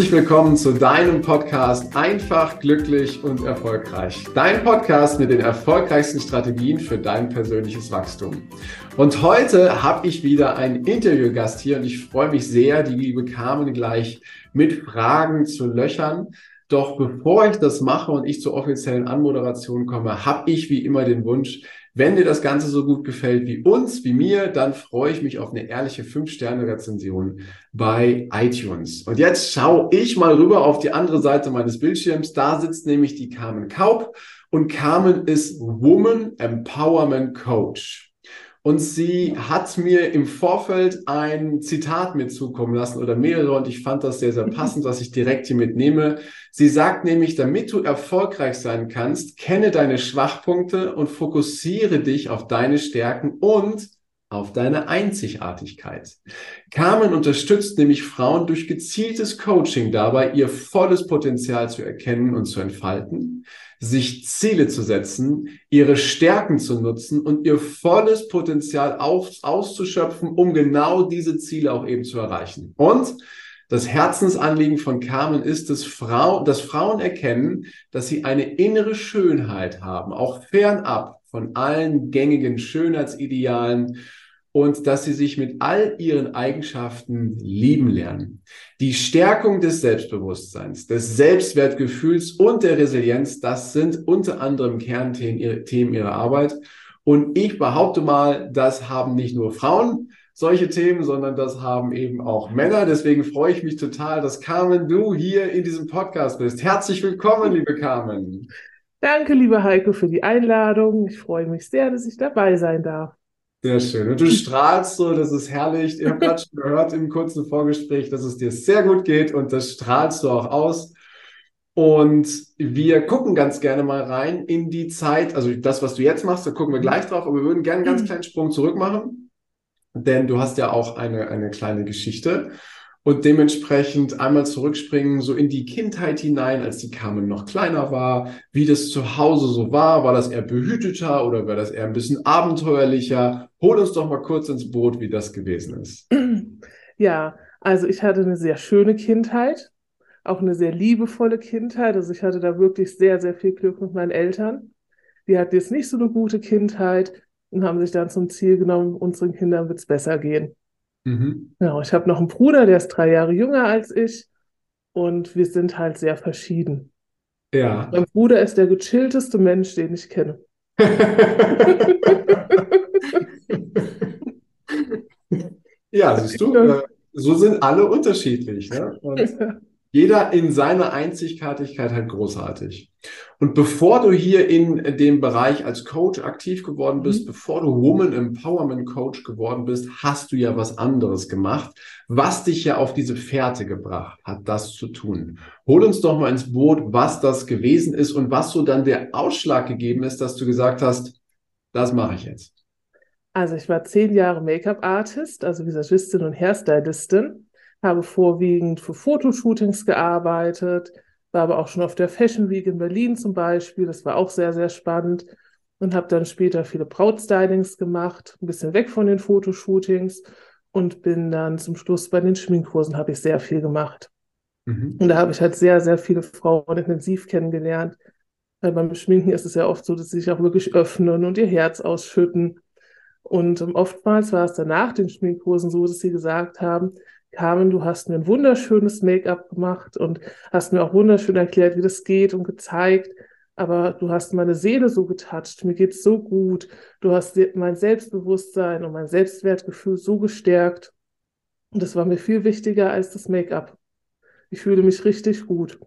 Herzlich willkommen zu deinem Podcast Einfach, glücklich und erfolgreich. Dein Podcast mit den erfolgreichsten Strategien für dein persönliches Wachstum. Und heute habe ich wieder einen Interviewgast hier und ich freue mich sehr, die liebe Carmen gleich mit Fragen zu löchern. Doch bevor ich das mache und ich zur offiziellen Anmoderation komme, habe ich wie immer den Wunsch, wenn dir das Ganze so gut gefällt wie uns, wie mir, dann freue ich mich auf eine ehrliche 5-Sterne-Rezension bei iTunes. Und jetzt schaue ich mal rüber auf die andere Seite meines Bildschirms. Da sitzt nämlich die Carmen Kaub und Carmen ist Woman Empowerment Coach. Und sie hat mir im Vorfeld ein Zitat mitzukommen lassen oder mehrere und ich fand das sehr, sehr passend, was ich direkt hier mitnehme. Sie sagt nämlich, damit du erfolgreich sein kannst, kenne deine Schwachpunkte und fokussiere dich auf deine Stärken und auf deine Einzigartigkeit. Carmen unterstützt nämlich Frauen durch gezieltes Coaching dabei, ihr volles Potenzial zu erkennen und zu entfalten, sich Ziele zu setzen, ihre Stärken zu nutzen und ihr volles Potenzial aus, auszuschöpfen, um genau diese Ziele auch eben zu erreichen. Und das Herzensanliegen von Carmen ist, dass, Frau, dass Frauen erkennen, dass sie eine innere Schönheit haben, auch fernab von allen gängigen Schönheitsidealen und dass sie sich mit all ihren Eigenschaften lieben lernen. Die Stärkung des Selbstbewusstseins, des Selbstwertgefühls und der Resilienz, das sind unter anderem Kernthemen ihrer Arbeit. Und ich behaupte mal, das haben nicht nur Frauen solche Themen, sondern das haben eben auch Männer. Deswegen freue ich mich total, dass Carmen, du hier in diesem Podcast bist. Herzlich willkommen, liebe Carmen. Danke, liebe Heiko, für die Einladung. Ich freue mich sehr, dass ich dabei sein darf. Sehr schön. Und du strahlst so, das ist herrlich. Ich habe gerade schon gehört im kurzen Vorgespräch, dass es dir sehr gut geht und das strahlst du auch aus. Und wir gucken ganz gerne mal rein in die Zeit, also das, was du jetzt machst, da gucken wir gleich drauf, aber wir würden gerne einen ganz kleinen Sprung zurück machen, denn du hast ja auch eine, eine kleine Geschichte und dementsprechend einmal zurückspringen, so in die Kindheit hinein, als die Carmen noch kleiner war, wie das zu Hause so war. War das eher behüteter oder war das eher ein bisschen abenteuerlicher? Hol uns doch mal kurz ins Boot, wie das gewesen ist. Ja, also ich hatte eine sehr schöne Kindheit, auch eine sehr liebevolle Kindheit. Also ich hatte da wirklich sehr, sehr viel Glück mit meinen Eltern. Die hatten jetzt nicht so eine gute Kindheit und haben sich dann zum Ziel genommen, unseren Kindern wird es besser gehen. Mhm. Genau, ich habe noch einen Bruder, der ist drei Jahre jünger als ich und wir sind halt sehr verschieden. Ja. Mein Bruder ist der gechillteste Mensch, den ich kenne. ja, siehst du, äh, so sind alle unterschiedlich. Ne? Und jeder in seiner Einzigartigkeit halt großartig. Und bevor du hier in dem Bereich als Coach aktiv geworden bist, mhm. bevor du Woman Empowerment Coach geworden bist, hast du ja was anderes gemacht, was dich ja auf diese Fährte gebracht hat, das zu tun. Hol uns doch mal ins Boot, was das gewesen ist und was so dann der Ausschlag gegeben ist, dass du gesagt hast, das mache ich jetzt. Also ich war zehn Jahre Make-up-Artist, also Visagistin und Hairstylistin habe vorwiegend für Fotoshootings gearbeitet, war aber auch schon auf der Fashion Week in Berlin zum Beispiel. Das war auch sehr, sehr spannend. Und habe dann später viele Brautstylings gemacht, ein bisschen weg von den Fotoshootings und bin dann zum Schluss bei den Schminkkursen habe ich sehr viel gemacht. Mhm. Und da habe ich halt sehr, sehr viele Frauen intensiv kennengelernt. Weil beim Schminken ist es ja oft so, dass sie sich auch wirklich öffnen und ihr Herz ausschütten. Und oftmals war es danach den Schminkkursen so, dass sie gesagt haben, Carmen, du hast mir ein wunderschönes Make-up gemacht und hast mir auch wunderschön erklärt, wie das geht und gezeigt. Aber du hast meine Seele so getatscht, mir geht's so gut. Du hast mein Selbstbewusstsein und mein Selbstwertgefühl so gestärkt. Und das war mir viel wichtiger als das Make-up. Ich fühle mich richtig gut.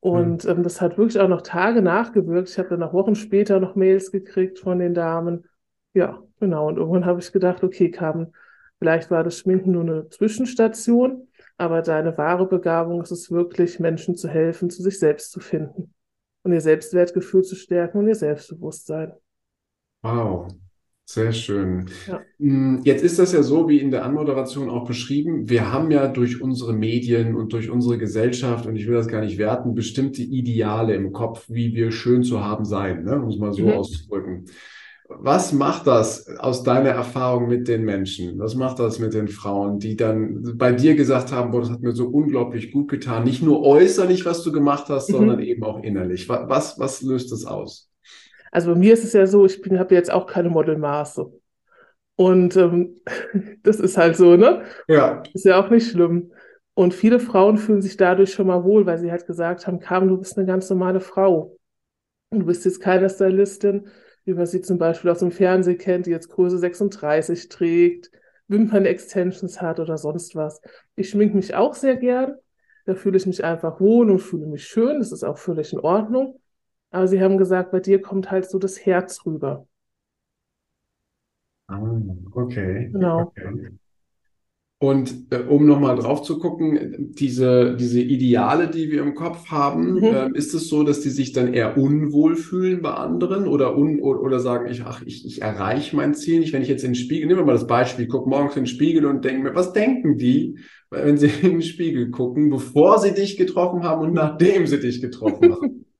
Und mhm. ähm, das hat wirklich auch noch Tage nachgewirkt. Ich habe dann noch Wochen später noch Mails gekriegt von den Damen. Ja, genau. Und irgendwann habe ich gedacht, okay, Carmen, Vielleicht war das Schminken nur eine Zwischenstation, aber deine wahre Begabung ist es wirklich, Menschen zu helfen, zu sich selbst zu finden und ihr Selbstwertgefühl zu stärken und ihr Selbstbewusstsein. Wow, sehr schön. Ja. Hm, jetzt ist das ja so, wie in der Anmoderation auch beschrieben. Wir haben ja durch unsere Medien und durch unsere Gesellschaft, und ich will das gar nicht werten, bestimmte Ideale im Kopf, wie wir schön zu haben sein, ne? um es mal so mhm. auszudrücken. Was macht das aus deiner Erfahrung mit den Menschen? Was macht das mit den Frauen, die dann bei dir gesagt haben, boah, das hat mir so unglaublich gut getan. Nicht nur äußerlich, was du gemacht hast, mhm. sondern eben auch innerlich. Was, was löst das aus? Also bei mir ist es ja so, ich habe jetzt auch keine Modelmaße. Und ähm, das ist halt so, ne? Ja. Ist ja auch nicht schlimm. Und viele Frauen fühlen sich dadurch schon mal wohl, weil sie halt gesagt haben, Carmen, du bist eine ganz normale Frau. Und du bist jetzt keine Stylistin, wie man sie zum Beispiel aus dem Fernsehen kennt, die jetzt Größe 36 trägt, Wimpern-Extensions hat oder sonst was. Ich schminke mich auch sehr gern. Da fühle ich mich einfach wohl und fühle mich schön. Das ist auch völlig in Ordnung. Aber sie haben gesagt, bei dir kommt halt so das Herz rüber. Ah, okay. Genau. Okay. Und äh, um nochmal drauf zu gucken, diese, diese Ideale, die wir im Kopf haben, mhm. äh, ist es so, dass die sich dann eher unwohl fühlen bei anderen oder, un, oder, sagen, ich, ach, ich, ich erreiche mein Ziel nicht. Wenn ich jetzt in den Spiegel, nehmen wir mal das Beispiel, guck morgens in den Spiegel und denke mir, was denken die, wenn sie in den Spiegel gucken, bevor sie dich getroffen haben und nachdem sie dich getroffen haben?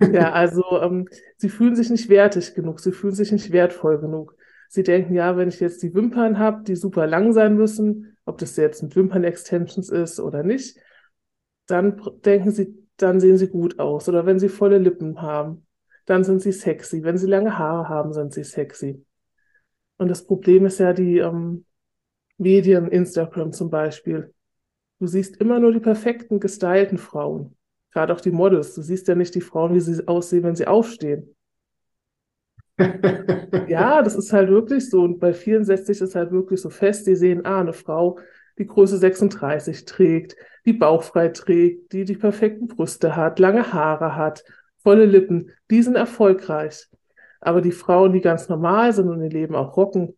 ja, also ähm, sie fühlen sich nicht wertig genug, sie fühlen sich nicht wertvoll genug. Sie denken, ja, wenn ich jetzt die Wimpern habe, die super lang sein müssen, ob das jetzt mit Wimpern-Extensions ist oder nicht, dann denken sie, dann sehen sie gut aus. Oder wenn sie volle Lippen haben, dann sind sie sexy. Wenn sie lange Haare haben, sind sie sexy. Und das Problem ist ja die ähm, Medien, Instagram zum Beispiel. Du siehst immer nur die perfekten, gestylten Frauen. Gerade auch die Models. Du siehst ja nicht die Frauen, wie sie aussehen, wenn sie aufstehen. Ja, das ist halt wirklich so. Und bei vielen setzt sich das halt wirklich so fest. Die sehen, ah, eine Frau, die Größe 36 trägt, die bauchfrei trägt, die die perfekten Brüste hat, lange Haare hat, volle Lippen, die sind erfolgreich. Aber die Frauen, die ganz normal sind und ihr Leben auch rocken,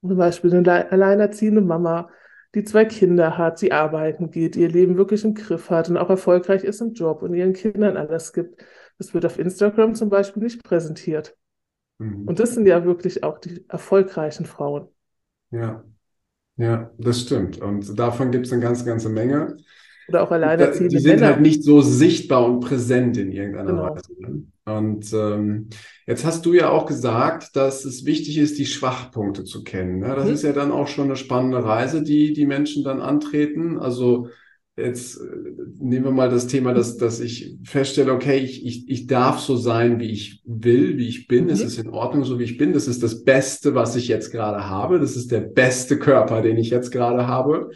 zum Beispiel eine alleinerziehende Mama, die zwei Kinder hat, sie arbeiten geht, ihr Leben wirklich im Griff hat und auch erfolgreich ist im Job und ihren Kindern alles gibt, das wird auf Instagram zum Beispiel nicht präsentiert. Mhm. Und das sind ja wirklich auch die erfolgreichen Frauen. Ja, ja, das stimmt. Und davon gibt es eine ganze, ganze Menge. Oder auch alleinerziehende Die sind Männer. halt nicht so sichtbar und präsent in irgendeiner genau. Weise. Ne? Und ähm, jetzt hast du ja auch gesagt, dass es wichtig ist, die Schwachpunkte zu kennen. Ne? Das mhm. ist ja dann auch schon eine spannende Reise, die die Menschen dann antreten. Also jetzt äh, nehmen wir mal das Thema, dass, dass ich feststelle, okay, ich, ich, ich darf so sein, wie ich will, wie ich bin. Mhm. Es ist in Ordnung, so wie ich bin. Das ist das Beste, was ich jetzt gerade habe. Das ist der beste Körper, den ich jetzt gerade habe.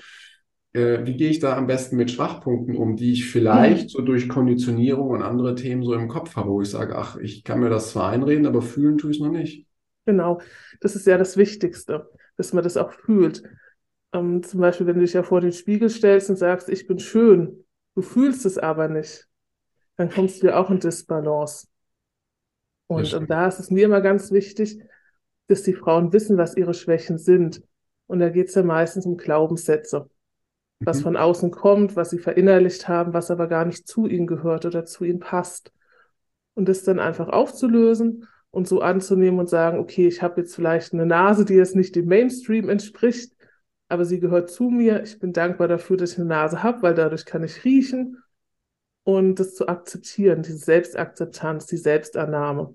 Äh, wie gehe ich da am besten mit Schwachpunkten um, die ich vielleicht mhm. so durch Konditionierung und andere Themen so im Kopf habe, wo ich sage, ach, ich kann mir das zwar einreden, aber fühlen tue ich es noch nicht. Genau, das ist ja das Wichtigste, dass man das auch fühlt. Ähm, zum Beispiel, wenn du dich ja vor den Spiegel stellst und sagst, ich bin schön, du fühlst es aber nicht, dann kommst du ja auch in Disbalance. Und, und da ist es mir immer ganz wichtig, dass die Frauen wissen, was ihre Schwächen sind. Und da geht es ja meistens um Glaubenssätze, was mhm. von außen kommt, was sie verinnerlicht haben, was aber gar nicht zu ihnen gehört oder zu ihnen passt. Und das dann einfach aufzulösen und so anzunehmen und sagen, okay, ich habe jetzt vielleicht eine Nase, die jetzt nicht dem Mainstream entspricht, aber sie gehört zu mir. Ich bin dankbar dafür, dass ich eine Nase habe, weil dadurch kann ich riechen und das zu akzeptieren, diese Selbstakzeptanz, die Selbstannahme.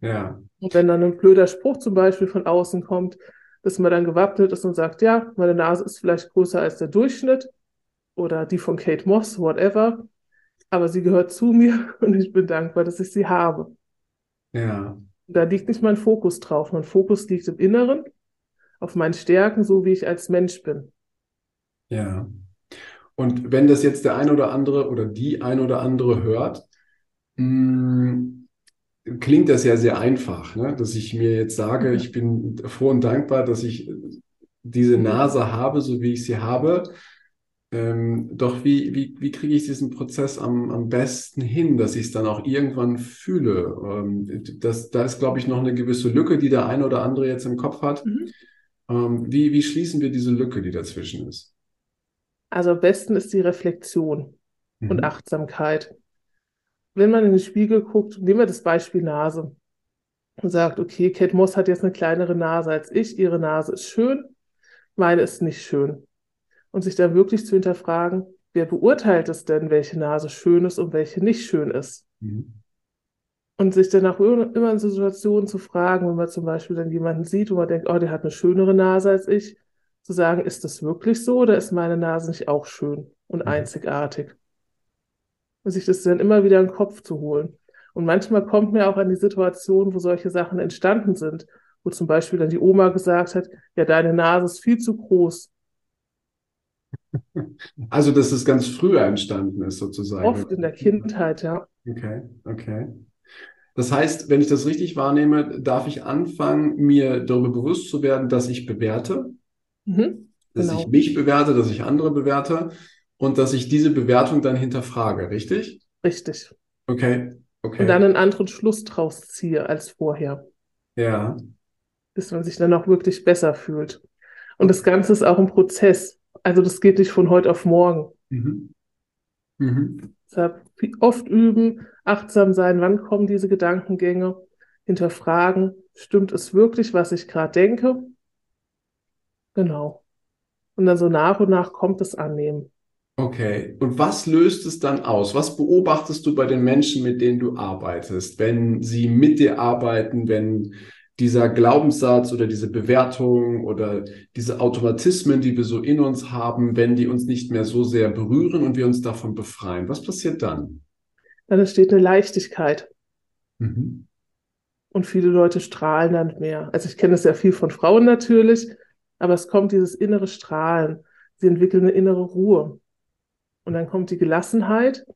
Ja. Und wenn dann ein blöder Spruch zum Beispiel von außen kommt, dass man dann gewappnet ist und sagt, ja, meine Nase ist vielleicht größer als der Durchschnitt oder die von Kate Moss, whatever, aber sie gehört zu mir und ich bin dankbar, dass ich sie habe. Ja. Da liegt nicht mein Fokus drauf. Mein Fokus liegt im Inneren auf meinen Stärken, so wie ich als Mensch bin. Ja. Und wenn das jetzt der ein oder andere oder die ein oder andere hört, mh, hm, klingt das ja sehr einfach, ne? dass ich mir jetzt sage, ich bin froh und dankbar, dass ich diese Nase habe, so wie ich sie habe. Ähm, doch wie, wie, wie kriege ich diesen Prozess am, am besten hin, dass ich es dann auch irgendwann fühle? Ähm, das, da ist, glaube ich, noch eine gewisse Lücke, die der eine oder andere jetzt im Kopf hat. Mhm. Ähm, wie, wie schließen wir diese Lücke, die dazwischen ist? Also am besten ist die Reflexion mhm. und Achtsamkeit. Wenn man in den Spiegel guckt, nehmen wir das Beispiel Nase und sagt, okay, Kate Moss hat jetzt eine kleinere Nase als ich, ihre Nase ist schön, meine ist nicht schön. Und sich dann wirklich zu hinterfragen, wer beurteilt es denn, welche Nase schön ist und welche nicht schön ist? Mhm. Und sich dann auch immer in Situationen zu fragen, wenn man zum Beispiel dann jemanden sieht, wo man denkt, oh, der hat eine schönere Nase als ich, zu sagen, ist das wirklich so oder ist meine Nase nicht auch schön und mhm. einzigartig? Und sich das dann immer wieder in den Kopf zu holen. Und manchmal kommt mir auch an die Situation, wo solche Sachen entstanden sind, wo zum Beispiel dann die Oma gesagt hat, ja, deine Nase ist viel zu groß. Also, dass es ganz früher entstanden ist, sozusagen. Oft in der Kindheit, ja. Okay, okay. Das heißt, wenn ich das richtig wahrnehme, darf ich anfangen, mir darüber bewusst zu werden, dass ich bewerte, mhm, dass genau. ich mich bewerte, dass ich andere bewerte und dass ich diese Bewertung dann hinterfrage, richtig? Richtig. Okay, okay. Und dann einen anderen Schluss draus ziehe als vorher. Ja. Bis man sich dann auch wirklich besser fühlt. Und das Ganze ist auch ein Prozess. Also das geht nicht von heute auf morgen. Mhm. Mhm. Deshalb oft üben, achtsam sein, wann kommen diese Gedankengänge, hinterfragen, stimmt es wirklich, was ich gerade denke? Genau. Und dann so nach und nach kommt es annehmen. Okay. Und was löst es dann aus? Was beobachtest du bei den Menschen, mit denen du arbeitest, wenn sie mit dir arbeiten, wenn dieser Glaubenssatz oder diese Bewertung oder diese Automatismen, die wir so in uns haben, wenn die uns nicht mehr so sehr berühren und wir uns davon befreien. Was passiert dann? Dann entsteht eine Leichtigkeit. Mhm. Und viele Leute strahlen dann mehr. Also ich kenne es ja viel von Frauen natürlich, aber es kommt dieses innere Strahlen. Sie entwickeln eine innere Ruhe. Und dann kommt die Gelassenheit.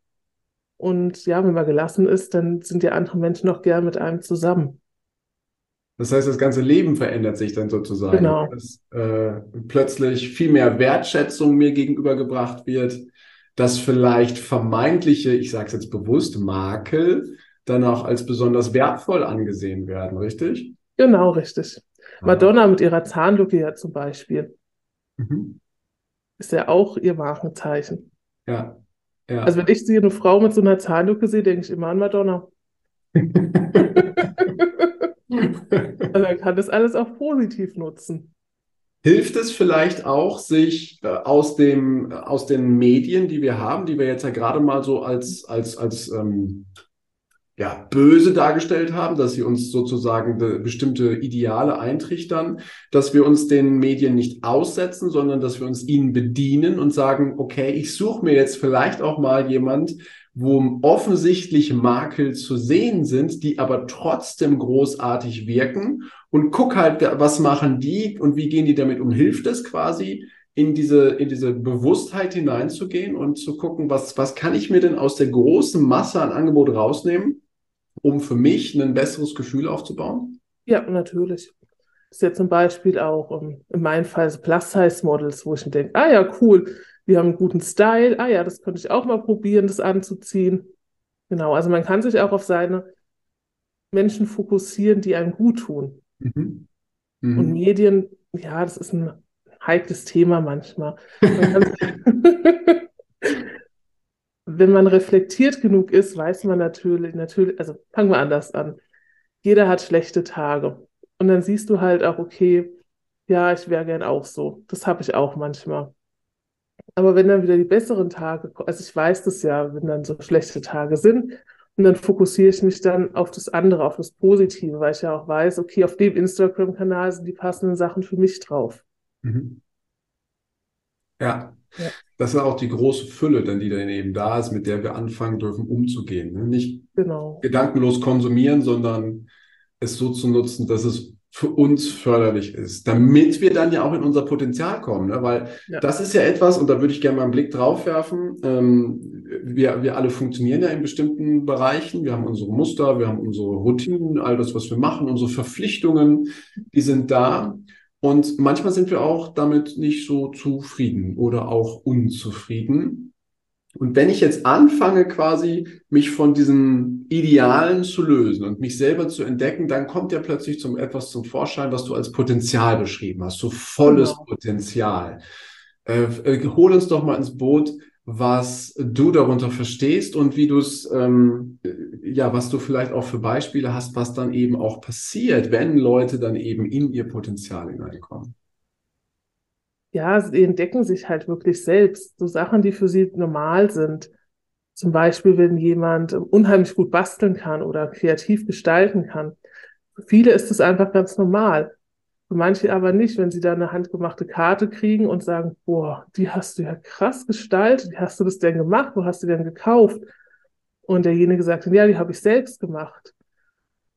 Und ja, wenn man gelassen ist, dann sind ja andere Menschen auch gern mit einem zusammen. Das heißt, das ganze Leben verändert sich dann sozusagen. Genau. Dass äh, plötzlich viel mehr Wertschätzung mir gegenübergebracht wird, dass vielleicht vermeintliche, ich sage es jetzt bewusst, Makel dann auch als besonders wertvoll angesehen werden, richtig? Genau, richtig. Ah. Madonna mit ihrer Zahnlücke ja zum Beispiel. Mhm. Ist ja auch ihr Markenzeichen. Ja. ja. Also wenn ich sie eine Frau mit so einer Zahnlücke sehe, denke ich immer an Madonna. Also man kann das alles auch positiv nutzen. Hilft es vielleicht auch, sich äh, aus, dem, aus den Medien, die wir haben, die wir jetzt ja gerade mal so als, als, als ähm, ja, böse dargestellt haben, dass sie uns sozusagen bestimmte Ideale eintrichtern, dass wir uns den Medien nicht aussetzen, sondern dass wir uns ihnen bedienen und sagen, okay, ich suche mir jetzt vielleicht auch mal jemand, wo offensichtlich Makel zu sehen sind, die aber trotzdem großartig wirken und guck halt, was machen die und wie gehen die damit um? Hilft es quasi, in diese, in diese Bewusstheit hineinzugehen und zu gucken, was, was kann ich mir denn aus der großen Masse an Angebot rausnehmen, um für mich ein besseres Gefühl aufzubauen? Ja, natürlich. Das ist ja zum Beispiel auch um, ähm, in meinem Fall so Plus-Size-Models, wo ich mir denke, ah ja, cool, wir haben einen guten Style. Ah ja, das könnte ich auch mal probieren, das anzuziehen. Genau, also man kann sich auch auf seine Menschen fokussieren, die einem gut tun. Mhm. Mhm. Und Medien, ja, das ist ein heikles Thema manchmal. Man wenn man reflektiert genug ist, weiß man natürlich, natürlich, also fangen wir anders an. Jeder hat schlechte Tage. Und dann siehst du halt auch, okay, ja, ich wäre gern auch so. Das habe ich auch manchmal. Aber wenn dann wieder die besseren Tage, also ich weiß das ja, wenn dann so schlechte Tage sind, und dann fokussiere ich mich dann auf das andere, auf das Positive, weil ich ja auch weiß, okay, auf dem Instagram-Kanal sind die passenden Sachen für mich drauf. Mhm. Ja. ja. Das ist auch die große Fülle, dann, die dann eben da ist, mit der wir anfangen dürfen, umzugehen. Ne? Nicht genau. gedankenlos konsumieren, sondern es so zu nutzen, dass es für uns förderlich ist, damit wir dann ja auch in unser Potenzial kommen. Ne? Weil ja. das ist ja etwas, und da würde ich gerne mal einen Blick drauf werfen, ähm, wir, wir alle funktionieren ja in bestimmten Bereichen, wir haben unsere Muster, wir haben unsere Routinen, all das, was wir machen, unsere Verpflichtungen, die sind da. Und manchmal sind wir auch damit nicht so zufrieden oder auch unzufrieden. Und wenn ich jetzt anfange, quasi mich von diesen Idealen zu lösen und mich selber zu entdecken, dann kommt ja plötzlich zum etwas zum Vorschein, was du als Potenzial beschrieben hast, so volles genau. Potenzial. Äh, äh, hol uns doch mal ins Boot, was du darunter verstehst und wie du es, ähm, ja, was du vielleicht auch für Beispiele hast, was dann eben auch passiert, wenn Leute dann eben in ihr Potenzial hineinkommen ja, sie entdecken sich halt wirklich selbst. So Sachen, die für sie normal sind. Zum Beispiel, wenn jemand unheimlich gut basteln kann oder kreativ gestalten kann. Für viele ist es einfach ganz normal. Für manche aber nicht, wenn sie da eine handgemachte Karte kriegen und sagen, boah, die hast du ja krass gestaltet, wie hast du das denn gemacht, wo hast du denn gekauft? Und derjenige sagt ja, die habe ich selbst gemacht.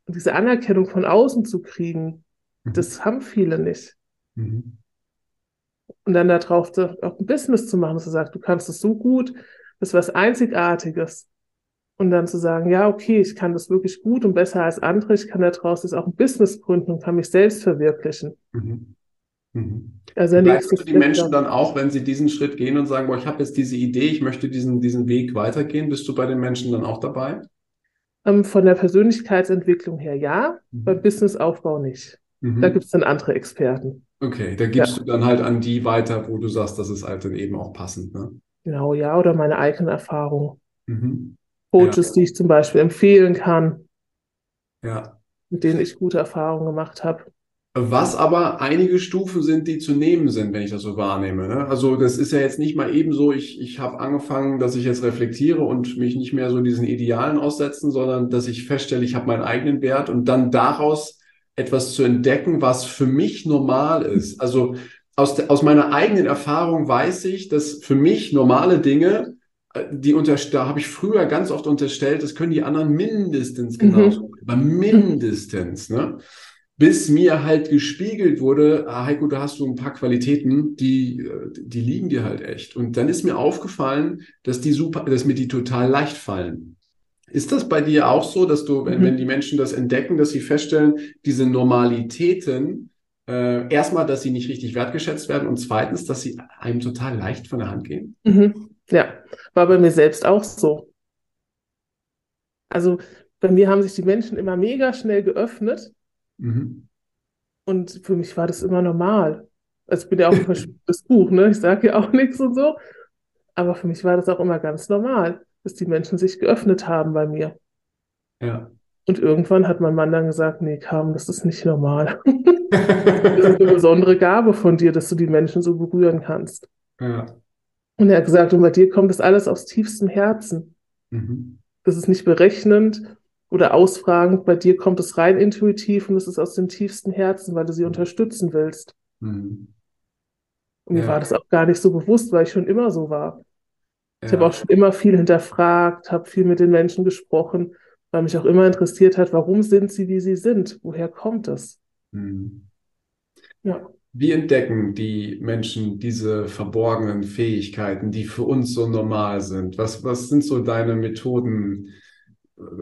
Und diese Anerkennung von außen zu kriegen, mhm. das haben viele nicht. Mhm. Und dann darauf auch ein Business zu machen, dass er sagt, du kannst es so gut, das ist was Einzigartiges. Und dann zu sagen, ja, okay, ich kann das wirklich gut und besser als andere, ich kann daraus jetzt auch ein Business gründen und kann mich selbst verwirklichen. Mhm. Mhm. Also du die Menschen dann auch, wenn sie diesen Schritt gehen und sagen, boah, ich habe jetzt diese Idee, ich möchte diesen, diesen Weg weitergehen, bist du bei den Menschen dann auch dabei? Ähm, von der Persönlichkeitsentwicklung her ja, mhm. beim Businessaufbau nicht. Mhm. Da gibt es dann andere Experten. Okay, da gibst ja. du dann halt an die weiter, wo du sagst, das ist halt dann eben auch passend. Ne? Genau, ja, oder meine eigenen Erfahrungen. Mhm. Coaches, ja. die ich zum Beispiel empfehlen kann. Ja. Mit denen ich gute Erfahrungen gemacht habe. Was aber einige Stufen sind, die zu nehmen sind, wenn ich das so wahrnehme. Ne? Also das ist ja jetzt nicht mal eben so, ich, ich habe angefangen, dass ich jetzt reflektiere und mich nicht mehr so diesen Idealen aussetzen, sondern dass ich feststelle, ich habe meinen eigenen Wert und dann daraus etwas zu entdecken, was für mich normal ist. Also aus, de, aus meiner eigenen Erfahrung weiß ich, dass für mich normale Dinge, äh, die unter, da habe ich früher ganz oft unterstellt, das können die anderen mindestens mhm. genauso, mhm. aber mindestens. Ne? bis mir halt gespiegelt wurde, ah, Heiko, da hast du ein paar Qualitäten, die, äh, die liegen dir halt echt. Und dann ist mir aufgefallen, dass die super, dass mir die total leicht fallen. Ist das bei dir auch so, dass du, wenn, mhm. wenn die Menschen das entdecken, dass sie feststellen, diese Normalitäten, äh, erstmal, dass sie nicht richtig wertgeschätzt werden und zweitens, dass sie einem total leicht von der Hand gehen? Mhm. Ja, war bei mir selbst auch so. Also bei mir haben sich die Menschen immer mega schnell geöffnet Mhm. Und für mich war das immer normal. Also ich bin ja auch ein verschwundenes Buch, ne? Ich sage ja auch nichts und so. Aber für mich war das auch immer ganz normal, dass die Menschen sich geöffnet haben bei mir. Ja. Und irgendwann hat mein Mann dann gesagt, nee, Carmen, das ist nicht normal. das ist eine besondere Gabe von dir, dass du die Menschen so berühren kannst. Ja. Und er hat gesagt, und bei dir kommt das alles aus tiefstem Herzen. Mhm. Das ist nicht berechnend, oder ausfragend, bei dir kommt es rein intuitiv und es ist aus dem tiefsten Herzen, weil du sie unterstützen willst. Mhm. Und mir ja. war das auch gar nicht so bewusst, weil ich schon immer so war. Ja. Ich habe auch schon immer viel hinterfragt, habe viel mit den Menschen gesprochen, weil mich auch immer interessiert hat, warum sind sie, wie sie sind? Woher kommt es? Mhm. Ja. Wie entdecken die Menschen diese verborgenen Fähigkeiten, die für uns so normal sind? Was, was sind so deine Methoden,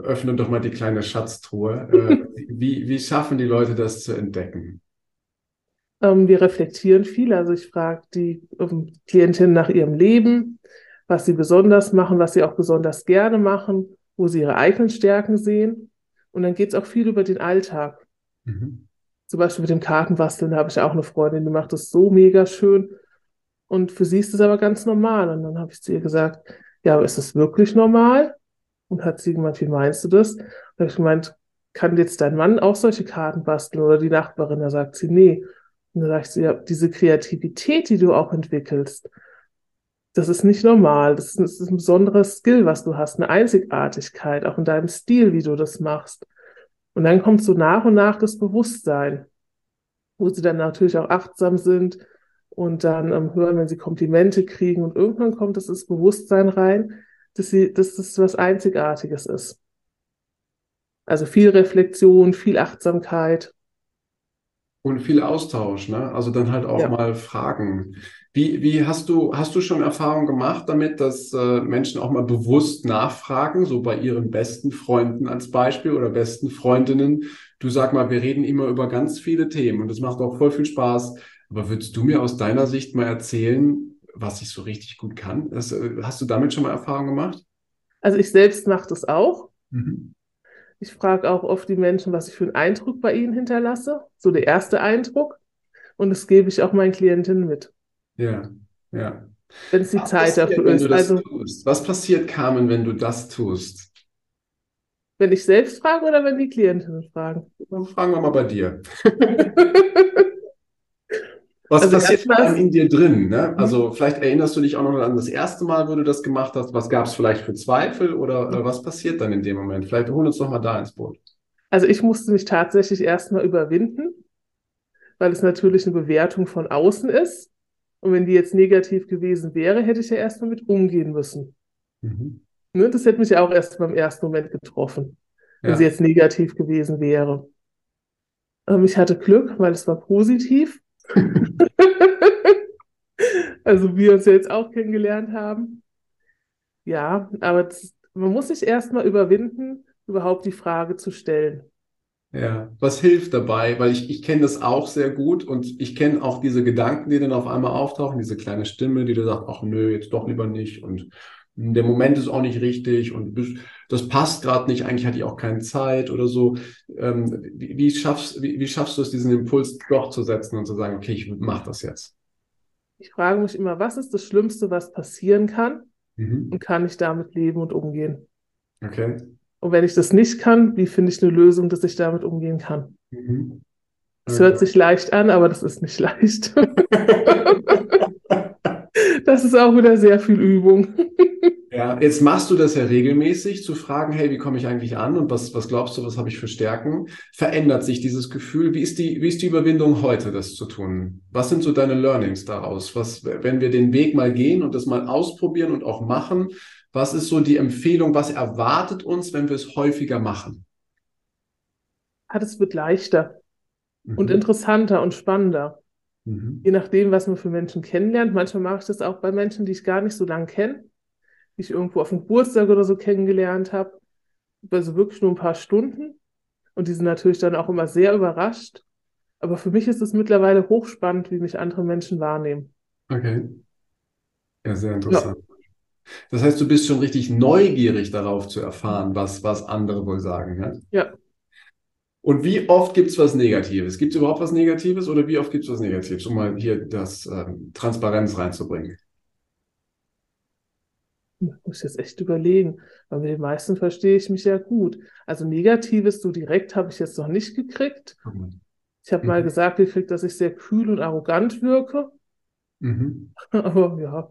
öffne doch mal die kleine Schatztruhe. Äh, wie, wie schaffen die Leute das zu entdecken? Ähm, wir reflektieren viel. Also ich frage die ähm, Klientin nach ihrem Leben, was sie besonders machen, was sie auch besonders gerne machen, wo sie ihre eigenen Stärken sehen. Und dann geht es auch viel über den Alltag. Mhm. Zum Beispiel mit dem Kartenbasteln, da habe ich auch eine Freundin, die macht das so mega schön. Und für sie ist es aber ganz normal. Und dann habe ich zu ihr gesagt, ja, aber ist das wirklich normal? Und hat sie gemeint, wie meinst du das? Da habe ich gemeint, kann jetzt dein Mann auch solche Karten basteln oder die Nachbarin? Da sagt sie, nee. Und dann sage ich sie, ja, diese Kreativität, die du auch entwickelst, das ist nicht normal. Das ist, das ist ein besonderes Skill, was du hast, eine Einzigartigkeit, auch in deinem Stil, wie du das machst. Und dann kommt so nach und nach das Bewusstsein, wo sie dann natürlich auch achtsam sind und dann ähm, hören, wenn sie Komplimente kriegen. Und irgendwann kommt das, das Bewusstsein rein, dass, sie, dass das was Einzigartiges ist. Also viel Reflexion, viel Achtsamkeit. Und viel Austausch, ne? Also dann halt auch ja. mal Fragen. Wie, wie hast du, hast du schon Erfahrung gemacht damit, dass äh, Menschen auch mal bewusst nachfragen, so bei ihren besten Freunden als Beispiel oder besten Freundinnen? Du sag mal, wir reden immer über ganz viele Themen und das macht auch voll viel Spaß. Aber würdest du mir aus deiner Sicht mal erzählen, was ich so richtig gut kann. Das, äh, hast du damit schon mal Erfahrung gemacht? Also ich selbst mache das auch. Mhm. Ich frage auch oft die Menschen, was ich für einen Eindruck bei ihnen hinterlasse. So der erste Eindruck. Und das gebe ich auch meinen Klientinnen mit. Ja, ja. Wenn es die was Zeit passiert, dafür ist. Also, tust? Was passiert, Carmen, wenn du das tust? Wenn ich selbst frage oder wenn die Klientinnen fragen? Dann fragen wir mal bei dir. Was also passiert allem in dir drin? Ne? Also vielleicht erinnerst du dich auch noch an das erste Mal, wo du das gemacht hast. Was gab es vielleicht für Zweifel oder äh, was passiert dann in dem Moment? Vielleicht hol uns doch mal da ins Boot. Also ich musste mich tatsächlich erstmal überwinden, weil es natürlich eine Bewertung von außen ist. Und wenn die jetzt negativ gewesen wäre, hätte ich ja erstmal mit umgehen müssen. Mhm. Ne, das hätte mich ja auch erst beim ersten Moment getroffen, wenn ja. sie jetzt negativ gewesen wäre. Ähm, ich hatte Glück, weil es war positiv. also wir uns ja jetzt auch kennengelernt haben. Ja, aber das, man muss sich erstmal überwinden, überhaupt die Frage zu stellen. Ja, was hilft dabei? Weil ich, ich kenne das auch sehr gut und ich kenne auch diese Gedanken, die dann auf einmal auftauchen, diese kleine Stimme, die dir sagt, ach nö, jetzt doch lieber nicht und der Moment ist auch nicht richtig und das passt gerade nicht, eigentlich hatte ich auch keine Zeit oder so. Ähm, wie, wie, schaffst, wie, wie schaffst du es, diesen Impuls doch zu setzen und zu sagen, okay, ich mache das jetzt? Ich frage mich immer, was ist das Schlimmste, was passieren kann? Mhm. Und kann ich damit leben und umgehen? Okay. Und wenn ich das nicht kann, wie finde ich eine Lösung, dass ich damit umgehen kann? Mhm. Es hört sich leicht an, aber das ist nicht leicht. das ist auch wieder sehr viel Übung. Ja, jetzt machst du das ja regelmäßig, zu fragen, hey, wie komme ich eigentlich an und was, was glaubst du, was habe ich für Stärken? Verändert sich dieses Gefühl? Wie ist die, wie ist die Überwindung heute, das zu tun? Was sind so deine Learnings daraus? Was, wenn wir den Weg mal gehen und das mal ausprobieren und auch machen, was ist so die Empfehlung? Was erwartet uns, wenn wir es häufiger machen? Ah, das wird leichter mhm. und interessanter und spannender. Mhm. Je nachdem, was man für Menschen kennenlernt. Manchmal mache ich das auch bei Menschen, die ich gar nicht so lange kenne, die ich irgendwo auf dem Geburtstag oder so kennengelernt habe. Also wirklich nur ein paar Stunden. Und die sind natürlich dann auch immer sehr überrascht. Aber für mich ist es mittlerweile hochspannend, wie mich andere Menschen wahrnehmen. Okay. Ja, sehr interessant. Ja. Das heißt, du bist schon richtig neugierig darauf zu erfahren, was, was andere wohl sagen. Ja. ja. Und wie oft gibt es was Negatives? Gibt es überhaupt was Negatives oder wie oft gibt es was Negatives, um mal hier das ähm, Transparenz reinzubringen? Ich muss jetzt echt überlegen, weil mit den meisten verstehe ich mich ja gut. Also Negatives so direkt habe ich jetzt noch nicht gekriegt. Mhm. Ich habe mhm. mal gesagt gekriegt, dass ich sehr kühl und arrogant wirke. Mhm. Aber ja,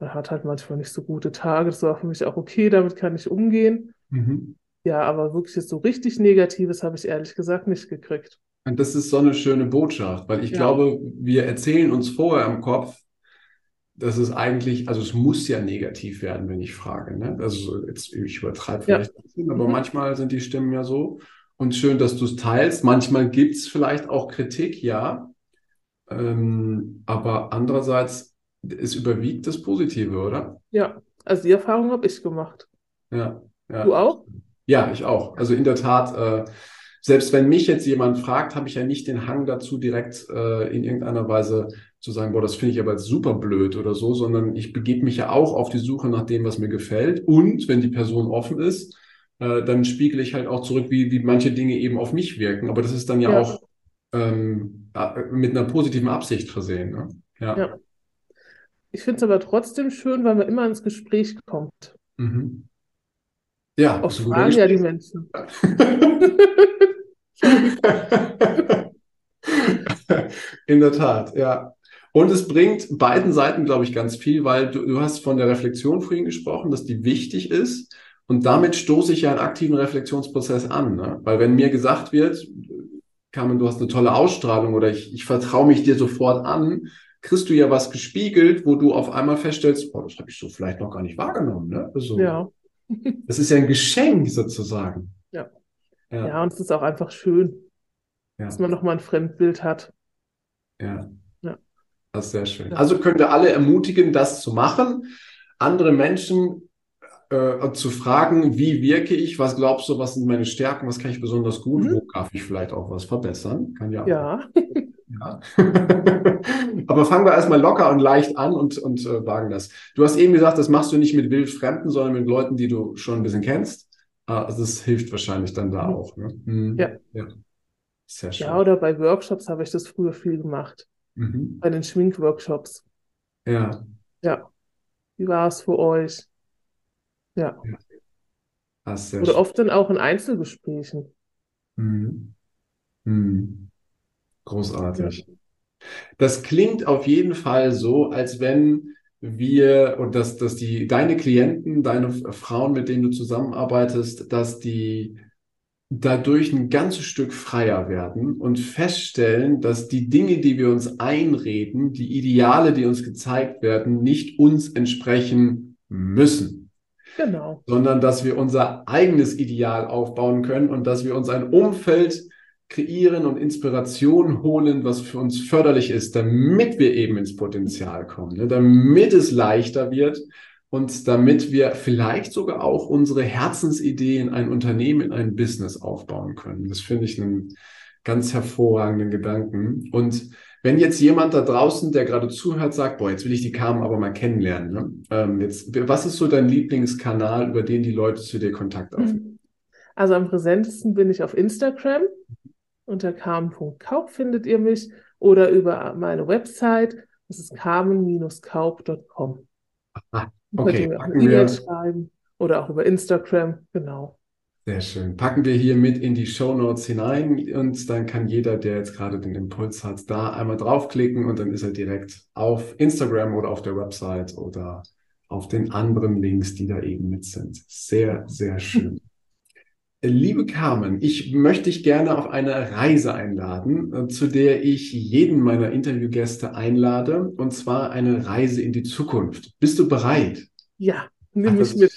er hat halt manchmal nicht so gute Tage. Das war für mich auch okay, damit kann ich umgehen. Mhm. Ja, aber wirklich jetzt so richtig Negatives habe ich ehrlich gesagt nicht gekriegt. Und das ist so eine schöne Botschaft, weil ich ja. glaube, wir erzählen uns vorher im Kopf, dass es eigentlich, also es muss ja negativ werden, wenn ich frage. Ne? Also jetzt, ich übertreibe vielleicht ja. ein bisschen, aber mhm. manchmal sind die Stimmen ja so. Und schön, dass du es teilst. Manchmal gibt es vielleicht auch Kritik, ja. Ähm, aber andererseits es überwiegt das Positive, oder? Ja, also die Erfahrung habe ich gemacht. Ja, ja. Du auch? Ja, ich auch. Also in der Tat, äh, selbst wenn mich jetzt jemand fragt, habe ich ja nicht den Hang dazu, direkt äh, in irgendeiner Weise zu sagen, boah, das finde ich aber jetzt super blöd oder so, sondern ich begebe mich ja auch auf die Suche nach dem, was mir gefällt. Und wenn die Person offen ist, äh, dann spiegele ich halt auch zurück, wie, wie manche Dinge eben auf mich wirken. Aber das ist dann ja, ja. auch ähm, äh, mit einer positiven Absicht versehen. Ne? ja. ja. Ich finde es aber trotzdem schön, weil man immer ins Gespräch kommt. Mhm. Ja, auch fragen ja die Menschen. In der Tat, ja. Und es bringt beiden Seiten, glaube ich, ganz viel, weil du, du hast von der Reflexion vorhin gesprochen, dass die wichtig ist. Und damit stoße ich ja einen aktiven Reflexionsprozess an. Ne? Weil wenn mir gesagt wird, Carmen, du hast eine tolle Ausstrahlung oder ich, ich vertraue mich dir sofort an, kriegst du ja was gespiegelt, wo du auf einmal feststellst, boah, das habe ich so vielleicht noch gar nicht wahrgenommen. Ne? Also, ja. das ist ja ein Geschenk sozusagen. Ja. Ja, ja und es ist auch einfach schön, ja. dass man nochmal ein Fremdbild hat. Ja. ja. Das ist sehr schön. Also können wir alle ermutigen, das zu machen, andere Menschen äh, zu fragen, wie wirke ich, was glaubst du, was sind meine Stärken, was kann ich besonders gut, mhm. wo darf ich vielleicht auch was verbessern? Kann ja. Ja. Ja. Aber fangen wir erstmal locker und leicht an und, und äh, wagen das. Du hast eben gesagt, das machst du nicht mit Wildfremden, sondern mit Leuten, die du schon ein bisschen kennst. Ah, also das hilft wahrscheinlich dann da mhm. auch. Ne? Mhm. Ja. ja. Sehr schön. Ja, oder bei Workshops habe ich das früher viel gemacht. Mhm. Bei den Schminkworkshops. Ja. Ja. Wie war es für euch? Ja. ja. oder schön. oft dann auch in Einzelgesprächen. Mhm. Mhm. Großartig. Das klingt auf jeden Fall so, als wenn wir und dass, dass die, deine Klienten, deine Frauen, mit denen du zusammenarbeitest, dass die dadurch ein ganzes Stück freier werden und feststellen, dass die Dinge, die wir uns einreden, die Ideale, die uns gezeigt werden, nicht uns entsprechen müssen. Genau. Sondern dass wir unser eigenes Ideal aufbauen können und dass wir uns ein Umfeld kreieren und Inspiration holen, was für uns förderlich ist, damit wir eben ins Potenzial kommen, ne? damit es leichter wird und damit wir vielleicht sogar auch unsere Herzensidee in ein Unternehmen, in ein Business aufbauen können. Das finde ich einen ganz hervorragenden Gedanken. Und wenn jetzt jemand da draußen, der gerade zuhört, sagt, boah, jetzt will ich die Carmen aber mal kennenlernen. Ne? Ähm, jetzt, was ist so dein Lieblingskanal, über den die Leute zu dir Kontakt aufnehmen? Also am präsentesten bin ich auf Instagram. Unter carmen.kaub findet ihr mich oder über meine Website. Das ist carmen-kaub.com. Okay, packen wir E-Mail schreiben oder auch über Instagram, genau. Sehr schön. Packen wir hier mit in die Show Notes hinein und dann kann jeder, der jetzt gerade den Impuls hat, da einmal draufklicken und dann ist er direkt auf Instagram oder auf der Website oder auf den anderen Links, die da eben mit sind. Sehr, sehr schön. Liebe Carmen, ich möchte dich gerne auf eine Reise einladen, äh, zu der ich jeden meiner Interviewgäste einlade, und zwar eine Reise in die Zukunft. Bist du bereit? Ja, nimm mich mit.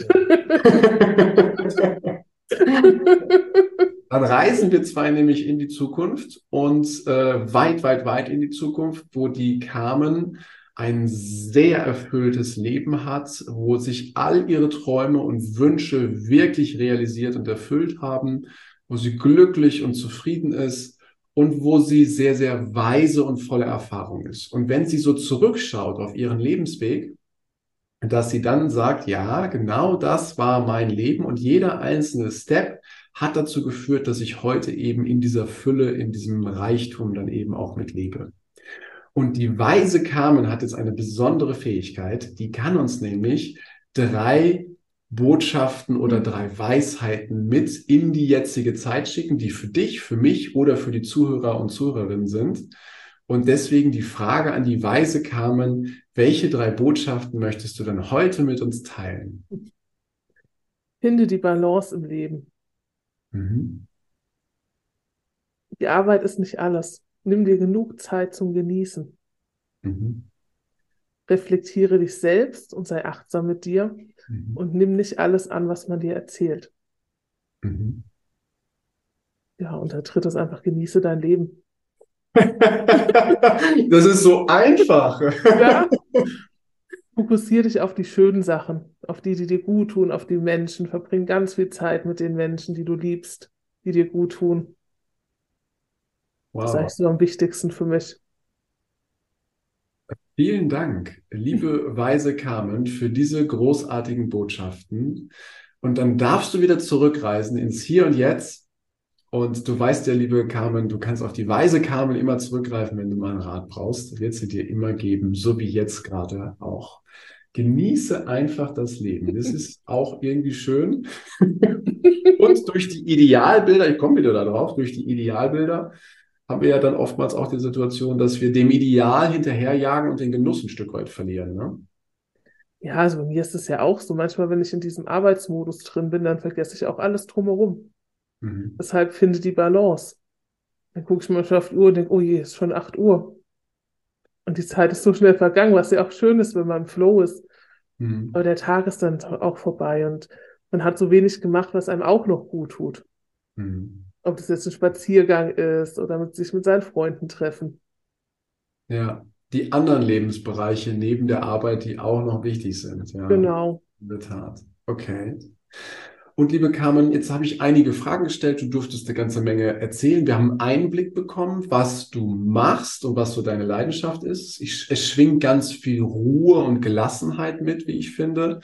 Dann reisen wir zwei nämlich in die Zukunft und äh, weit, weit, weit in die Zukunft, wo die Carmen ein sehr erfülltes Leben hat, wo sich all ihre Träume und Wünsche wirklich realisiert und erfüllt haben, wo sie glücklich und zufrieden ist und wo sie sehr, sehr weise und voller Erfahrung ist. Und wenn sie so zurückschaut auf ihren Lebensweg, dass sie dann sagt, ja, genau das war mein Leben und jeder einzelne Step hat dazu geführt, dass ich heute eben in dieser Fülle, in diesem Reichtum dann eben auch mitlebe. Und die weise Carmen hat jetzt eine besondere Fähigkeit, die kann uns nämlich drei Botschaften oder drei Weisheiten mit in die jetzige Zeit schicken, die für dich, für mich oder für die Zuhörer und Zuhörerinnen sind. Und deswegen die Frage an die weise Carmen, welche drei Botschaften möchtest du denn heute mit uns teilen? Finde die Balance im Leben. Mhm. Die Arbeit ist nicht alles. Nimm dir genug Zeit zum Genießen. Mhm. Reflektiere dich selbst und sei achtsam mit dir mhm. und nimm nicht alles an, was man dir erzählt. Mhm. Ja, und der dritte ist einfach, genieße dein Leben. das ist so einfach. ja. Fokussiere dich auf die schönen Sachen, auf die, die dir gut tun, auf die Menschen. Verbring ganz viel Zeit mit den Menschen, die du liebst, die dir gut tun. Wow. Das ist eigentlich so am wichtigsten für mich. Vielen Dank, liebe weise Carmen, für diese großartigen Botschaften. Und dann darfst du wieder zurückreisen ins Hier und Jetzt. Und du weißt ja, liebe Carmen, du kannst auf die weise Carmen immer zurückgreifen, wenn du mal einen Rat brauchst. Wird sie dir immer geben, so wie jetzt gerade auch. Genieße einfach das Leben. Das ist auch irgendwie schön. und durch die Idealbilder, ich komme wieder darauf, durch die Idealbilder haben wir ja dann oftmals auch die Situation, dass wir dem Ideal hinterherjagen und den Genuss ein Stück weit verlieren. Ne? Ja, also bei mir ist es ja auch so. Manchmal, wenn ich in diesem Arbeitsmodus drin bin, dann vergesse ich auch alles drumherum. Mhm. Deshalb finde die Balance. Dann gucke ich manchmal auf die Uhr und denke, oh je, ist schon 8 Uhr. Und die Zeit ist so schnell vergangen, was ja auch schön ist, wenn man im Flow ist. Mhm. Aber der Tag ist dann auch vorbei und man hat so wenig gemacht, was einem auch noch gut tut. Mhm. Ob das jetzt ein Spaziergang ist oder mit sich mit seinen Freunden treffen. Ja, die anderen Lebensbereiche neben der Arbeit, die auch noch wichtig sind. Ja, genau. In der Tat. Okay. Und liebe Carmen, jetzt habe ich einige Fragen gestellt. Du durftest eine ganze Menge erzählen. Wir haben einen Einblick bekommen, was du machst und was so deine Leidenschaft ist. Ich, es schwingt ganz viel Ruhe und Gelassenheit mit, wie ich finde.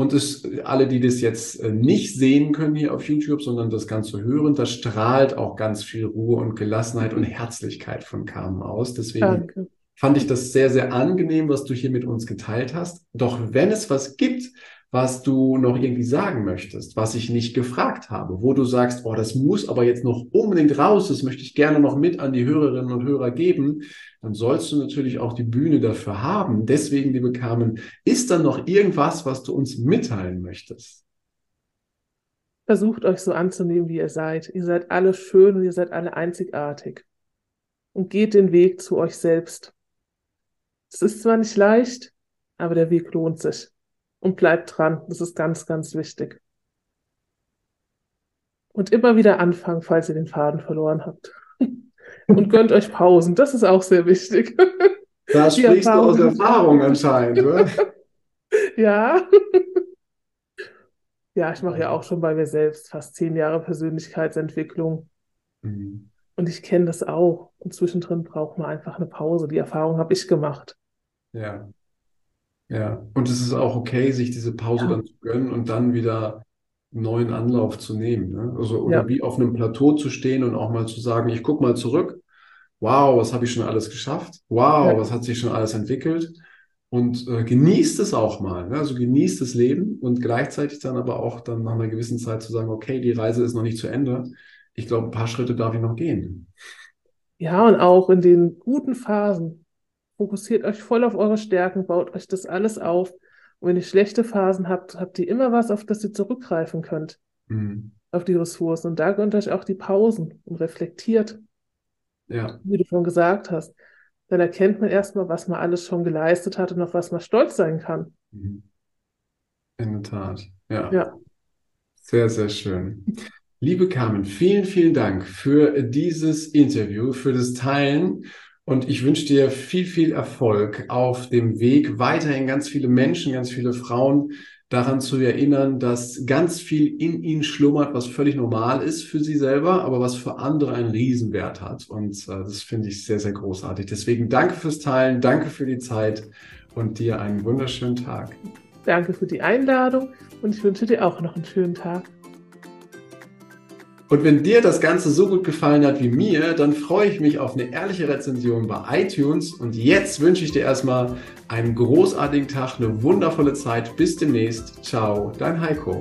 Und es, alle, die das jetzt äh, nicht sehen können hier auf YouTube, sondern das Ganze hören, da strahlt auch ganz viel Ruhe und Gelassenheit und Herzlichkeit von Carmen aus. Deswegen Danke. fand ich das sehr, sehr angenehm, was du hier mit uns geteilt hast. Doch wenn es was gibt, was du noch irgendwie sagen möchtest, was ich nicht gefragt habe, wo du sagst, oh, das muss aber jetzt noch unbedingt raus, das möchte ich gerne noch mit an die Hörerinnen und Hörer geben, dann sollst du natürlich auch die Bühne dafür haben. Deswegen, liebe Carmen, ist dann noch irgendwas, was du uns mitteilen möchtest? Versucht euch so anzunehmen, wie ihr seid. Ihr seid alle schön und ihr seid alle einzigartig. Und geht den Weg zu euch selbst. Es ist zwar nicht leicht, aber der Weg lohnt sich. Und bleibt dran. Das ist ganz, ganz wichtig. Und immer wieder anfangen, falls ihr den Faden verloren habt. Und gönnt euch Pausen. Das ist auch sehr wichtig. Da sprichst du aus Erfahrung anscheinend, oder? ja. Ja, ich mache ja auch schon bei mir selbst fast zehn Jahre Persönlichkeitsentwicklung. Mhm. Und ich kenne das auch. Und zwischendrin braucht man einfach eine Pause. Die Erfahrung habe ich gemacht. Ja. Ja. Und es ist auch okay, sich diese Pause ja. dann zu gönnen und dann wieder einen neuen Anlauf zu nehmen. Ne? Also, oder ja. wie auf einem Plateau zu stehen und auch mal zu sagen, ich gucke mal zurück. Wow, was habe ich schon alles geschafft? Wow, ja. was hat sich schon alles entwickelt? und äh, genießt es auch mal. Ne? Also genießt das Leben und gleichzeitig dann aber auch dann nach einer gewissen Zeit zu sagen, okay, die Reise ist noch nicht zu Ende. Ich glaube, ein paar Schritte darf ich noch gehen. Ja, und auch in den guten Phasen. Fokussiert euch voll auf eure Stärken, baut euch das alles auf. Und wenn ihr schlechte Phasen habt, habt ihr immer was, auf das ihr zurückgreifen könnt. Mhm. Auf die Ressourcen. Und da gönnt euch auch die Pausen und reflektiert. Ja. Wie du schon gesagt hast dann erkennt man erstmal, was man alles schon geleistet hat und auf was man stolz sein kann. Mhm. In der Tat, ja. ja. Sehr, sehr schön. Liebe Carmen, vielen, vielen Dank für dieses Interview, für das Teilen. Und ich wünsche dir viel, viel Erfolg auf dem Weg, weiterhin ganz viele Menschen, ganz viele Frauen daran zu erinnern, dass ganz viel in ihnen schlummert, was völlig normal ist für sie selber, aber was für andere einen Riesenwert hat. Und äh, das finde ich sehr, sehr großartig. Deswegen danke fürs Teilen, danke für die Zeit und dir einen wunderschönen Tag. Danke für die Einladung und ich wünsche dir auch noch einen schönen Tag. Und wenn dir das Ganze so gut gefallen hat wie mir, dann freue ich mich auf eine ehrliche Rezension bei iTunes. Und jetzt wünsche ich dir erstmal einen großartigen Tag, eine wundervolle Zeit. Bis demnächst. Ciao, dein Heiko.